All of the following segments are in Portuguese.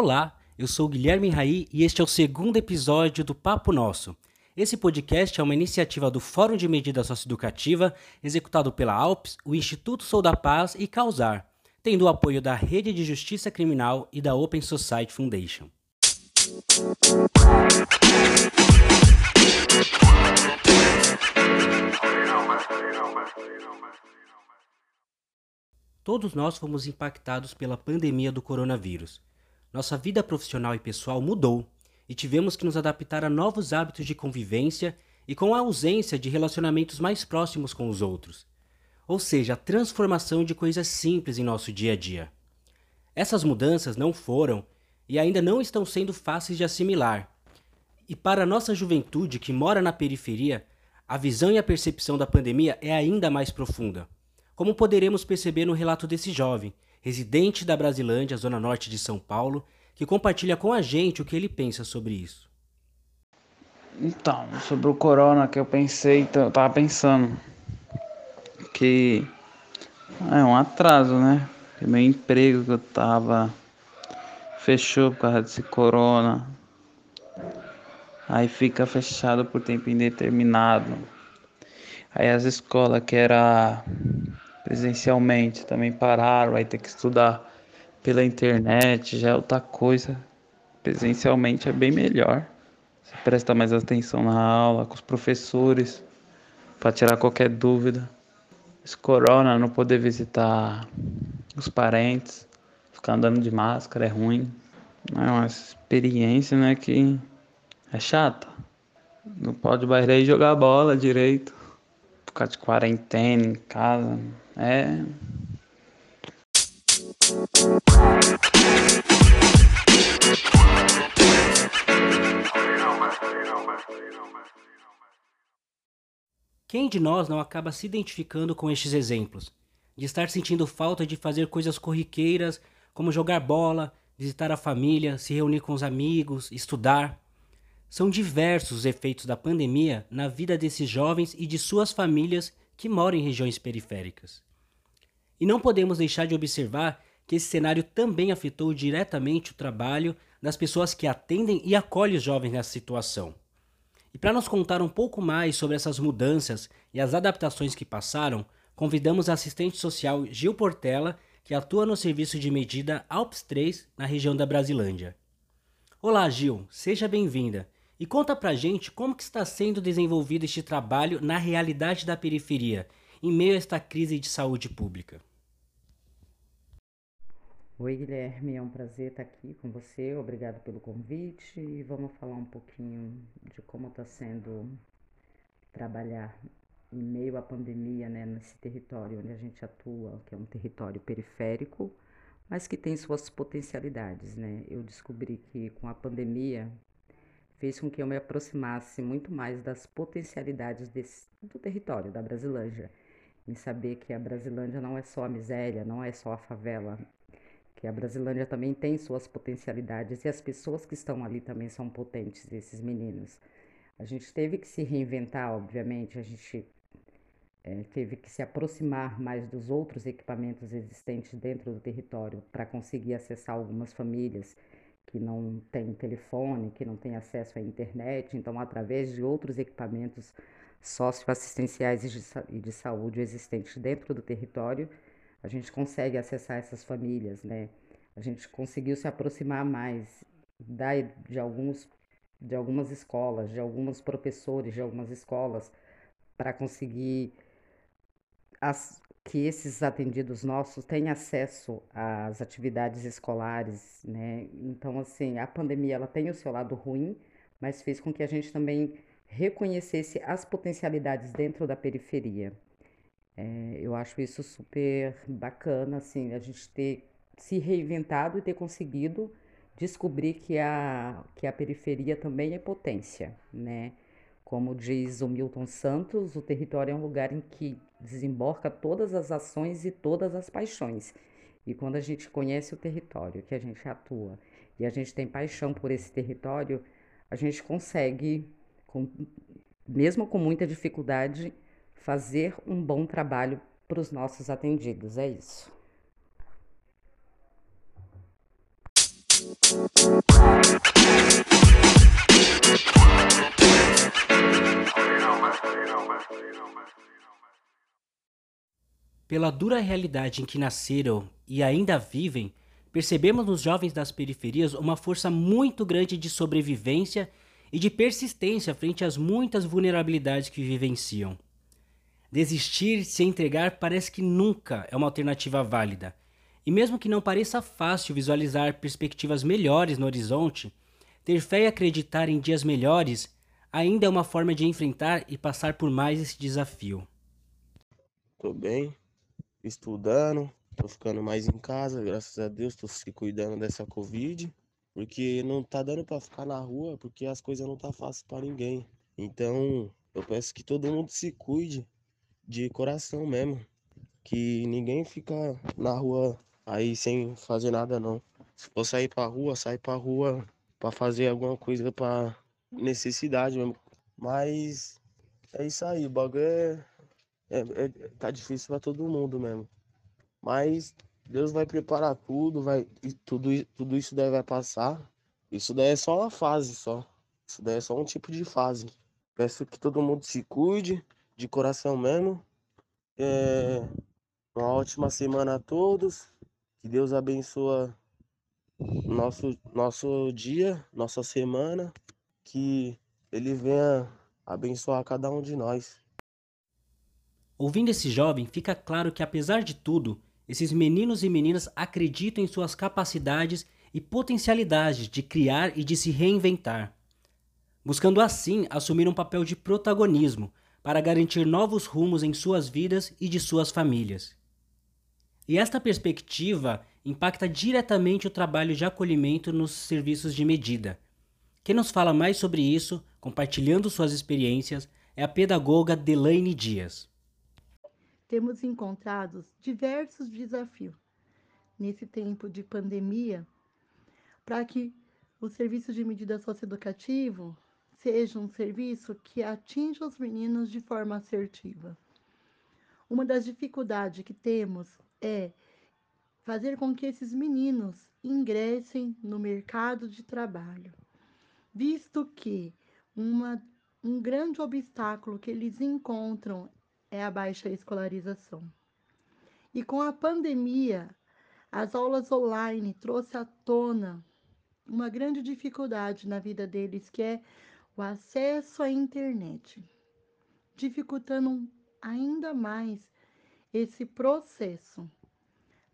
Olá, eu sou Guilherme Raí e este é o segundo episódio do Papo Nosso. Esse podcast é uma iniciativa do Fórum de Medida Socioeducativa, executado pela Alpes, o Instituto Sou da Paz e Causar, tendo o apoio da Rede de Justiça Criminal e da Open Society Foundation. Todos nós fomos impactados pela pandemia do coronavírus. Nossa vida profissional e pessoal mudou e tivemos que nos adaptar a novos hábitos de convivência e com a ausência de relacionamentos mais próximos com os outros. Ou seja, a transformação de coisas simples em nosso dia a dia. Essas mudanças não foram e ainda não estão sendo fáceis de assimilar. E para a nossa juventude que mora na periferia, a visão e a percepção da pandemia é ainda mais profunda como poderemos perceber no relato desse jovem, residente da Brasilândia, zona norte de São Paulo, que compartilha com a gente o que ele pensa sobre isso. Então, sobre o corona que eu pensei, então, eu tava pensando que é um atraso, né? Meu emprego que eu tava fechou por causa desse corona. Aí fica fechado por tempo indeterminado. Aí as escolas que era presencialmente também pararam, vai ter que estudar pela internet, já é outra coisa. Presencialmente é bem melhor. Você presta mais atenção na aula, com os professores, para tirar qualquer dúvida. Esse corona, não poder visitar os parentes, ficar andando de máscara é ruim. É uma experiência, né, que é chata. Não pode mais ir jogar bola direito. Ficar de quarentena em casa. É. Quem de nós não acaba se identificando com estes exemplos? De estar sentindo falta de fazer coisas corriqueiras, como jogar bola, visitar a família, se reunir com os amigos, estudar. São diversos os efeitos da pandemia na vida desses jovens e de suas famílias que moram em regiões periféricas. E não podemos deixar de observar que esse cenário também afetou diretamente o trabalho das pessoas que atendem e acolhem os jovens nessa situação. E para nos contar um pouco mais sobre essas mudanças e as adaptações que passaram, convidamos a assistente social Gil Portela, que atua no serviço de medida Alps 3 na região da Brasilândia. Olá, Gil, seja bem-vinda. E conta pra gente como que está sendo desenvolvido este trabalho na realidade da periferia, em meio a esta crise de saúde pública. Oi, Guilherme, é um prazer estar aqui com você. Obrigado pelo convite e vamos falar um pouquinho de como está sendo trabalhar em meio à pandemia, né, nesse território onde a gente atua, que é um território periférico, mas que tem suas potencialidades, né? Eu descobri que com a pandemia fez com que eu me aproximasse muito mais das potencialidades desse, do território da Brasilândia, em saber que a Brasilândia não é só a miséria, não é só a favela, que a Brasilândia também tem suas potencialidades e as pessoas que estão ali também são potentes, esses meninos. A gente teve que se reinventar, obviamente, a gente é, teve que se aproximar mais dos outros equipamentos existentes dentro do território para conseguir acessar algumas famílias que não têm telefone, que não têm acesso à internet, então, através de outros equipamentos socioassistenciais e de saúde existentes dentro do território, a gente consegue acessar essas famílias, né? A gente conseguiu se aproximar mais da, de, alguns, de algumas escolas, de alguns professores de algumas escolas, para conseguir as, que esses atendidos nossos tenham acesso às atividades escolares, né? Então, assim, a pandemia ela tem o seu lado ruim, mas fez com que a gente também reconhecesse as potencialidades dentro da periferia. É, eu acho isso super bacana, assim, a gente ter se reinventado e ter conseguido descobrir que a, que a periferia também é potência, né? Como diz o Milton Santos, o território é um lugar em que desemboca todas as ações e todas as paixões. E quando a gente conhece o território que a gente atua e a gente tem paixão por esse território, a gente consegue, com, mesmo com muita dificuldade, fazer um bom trabalho para os nossos atendidos. É isso. Pela dura realidade em que nasceram e ainda vivem, percebemos nos jovens das periferias uma força muito grande de sobrevivência e de persistência frente às muitas vulnerabilidades que vivenciam. Desistir, se entregar, parece que nunca é uma alternativa válida. E mesmo que não pareça fácil visualizar perspectivas melhores no horizonte, ter fé e acreditar em dias melhores ainda é uma forma de enfrentar e passar por mais esse desafio. Tô bem, estudando, tô ficando mais em casa, graças a Deus, tô se cuidando dessa Covid, porque não tá dando para ficar na rua, porque as coisas não tá fácil para ninguém. Então, eu peço que todo mundo se cuide de coração mesmo, que ninguém fica na rua aí sem fazer nada não. Se for sair pra rua, sai pra rua pra fazer alguma coisa pra necessidade mesmo. Mas é isso aí, o bagulho é, é, é tá difícil pra todo mundo mesmo. Mas Deus vai preparar tudo, vai tudo, tudo isso daí vai passar. Isso daí é só uma fase só. Isso daí é só um tipo de fase. Peço que todo mundo se cuide, de coração mesmo. É, uma ótima semana a todos. Que Deus abençoe nosso, nosso dia, nossa semana. Que Ele venha abençoar cada um de nós. Ouvindo esse jovem, fica claro que, apesar de tudo, esses meninos e meninas acreditam em suas capacidades e potencialidades de criar e de se reinventar, buscando assim assumir um papel de protagonismo para garantir novos rumos em suas vidas e de suas famílias. E esta perspectiva impacta diretamente o trabalho de acolhimento nos serviços de medida. Quem nos fala mais sobre isso, compartilhando suas experiências, é a pedagoga Delaine Dias. Temos encontrado diversos desafios nesse tempo de pandemia para que o serviço de medida socioeducativo seja um serviço que atinja os meninos de forma assertiva. Uma das dificuldades que temos é fazer com que esses meninos ingressem no mercado de trabalho, visto que uma, um grande obstáculo que eles encontram é a baixa escolarização. E com a pandemia, as aulas online trouxe à tona uma grande dificuldade na vida deles, que é o acesso à internet, dificultando ainda mais esse processo.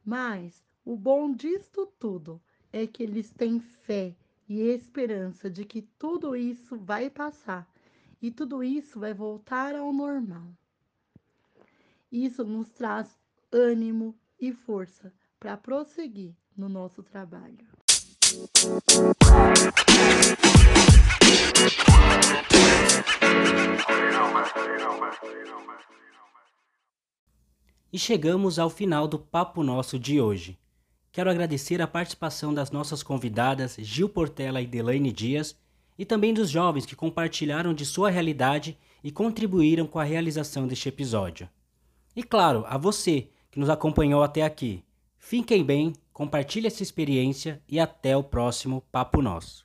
Mas o bom disto tudo é que eles têm fé e esperança de que tudo isso vai passar e tudo isso vai voltar ao normal. Isso nos traz ânimo e força para prosseguir no nosso trabalho. E chegamos ao final do Papo Nosso de hoje. Quero agradecer a participação das nossas convidadas Gil Portela e Delaine Dias e também dos jovens que compartilharam de sua realidade e contribuíram com a realização deste episódio. E claro, a você que nos acompanhou até aqui. Fiquem bem, compartilhe essa experiência e até o próximo Papo Nosso.